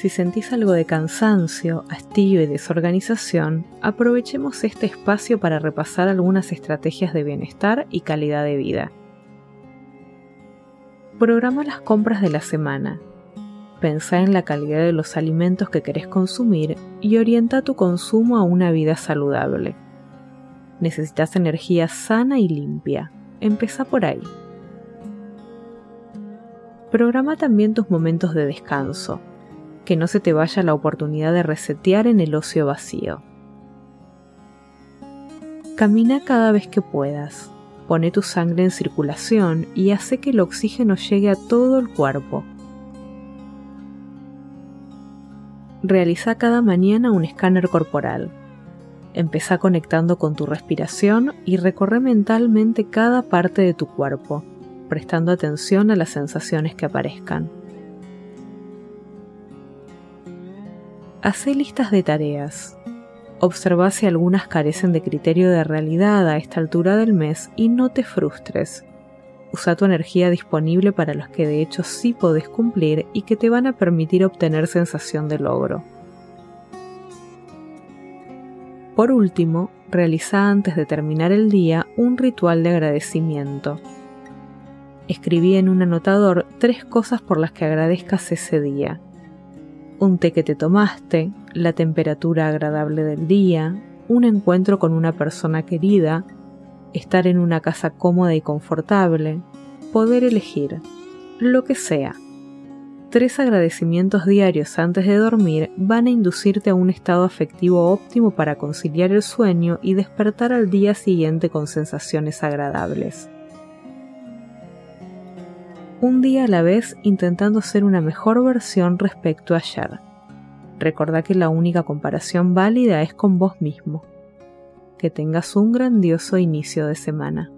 Si sentís algo de cansancio, hastío y desorganización, aprovechemos este espacio para repasar algunas estrategias de bienestar y calidad de vida. Programa las compras de la semana. Pensá en la calidad de los alimentos que querés consumir y orienta tu consumo a una vida saludable. Necesitas energía sana y limpia. Empezá por ahí. Programa también tus momentos de descanso que no se te vaya la oportunidad de resetear en el ocio vacío. Camina cada vez que puedas, pone tu sangre en circulación y hace que el oxígeno llegue a todo el cuerpo. Realiza cada mañana un escáner corporal. Empezá conectando con tu respiración y recorre mentalmente cada parte de tu cuerpo, prestando atención a las sensaciones que aparezcan. Hacé listas de tareas. Observa si algunas carecen de criterio de realidad a esta altura del mes y no te frustres. Usa tu energía disponible para los que de hecho sí podés cumplir y que te van a permitir obtener sensación de logro. Por último, realiza antes de terminar el día un ritual de agradecimiento. Escribí en un anotador tres cosas por las que agradezcas ese día un té que te tomaste, la temperatura agradable del día, un encuentro con una persona querida, estar en una casa cómoda y confortable, poder elegir, lo que sea. Tres agradecimientos diarios antes de dormir van a inducirte a un estado afectivo óptimo para conciliar el sueño y despertar al día siguiente con sensaciones agradables un día a la vez intentando ser una mejor versión respecto a ayer. Recordá que la única comparación válida es con vos mismo. Que tengas un grandioso inicio de semana.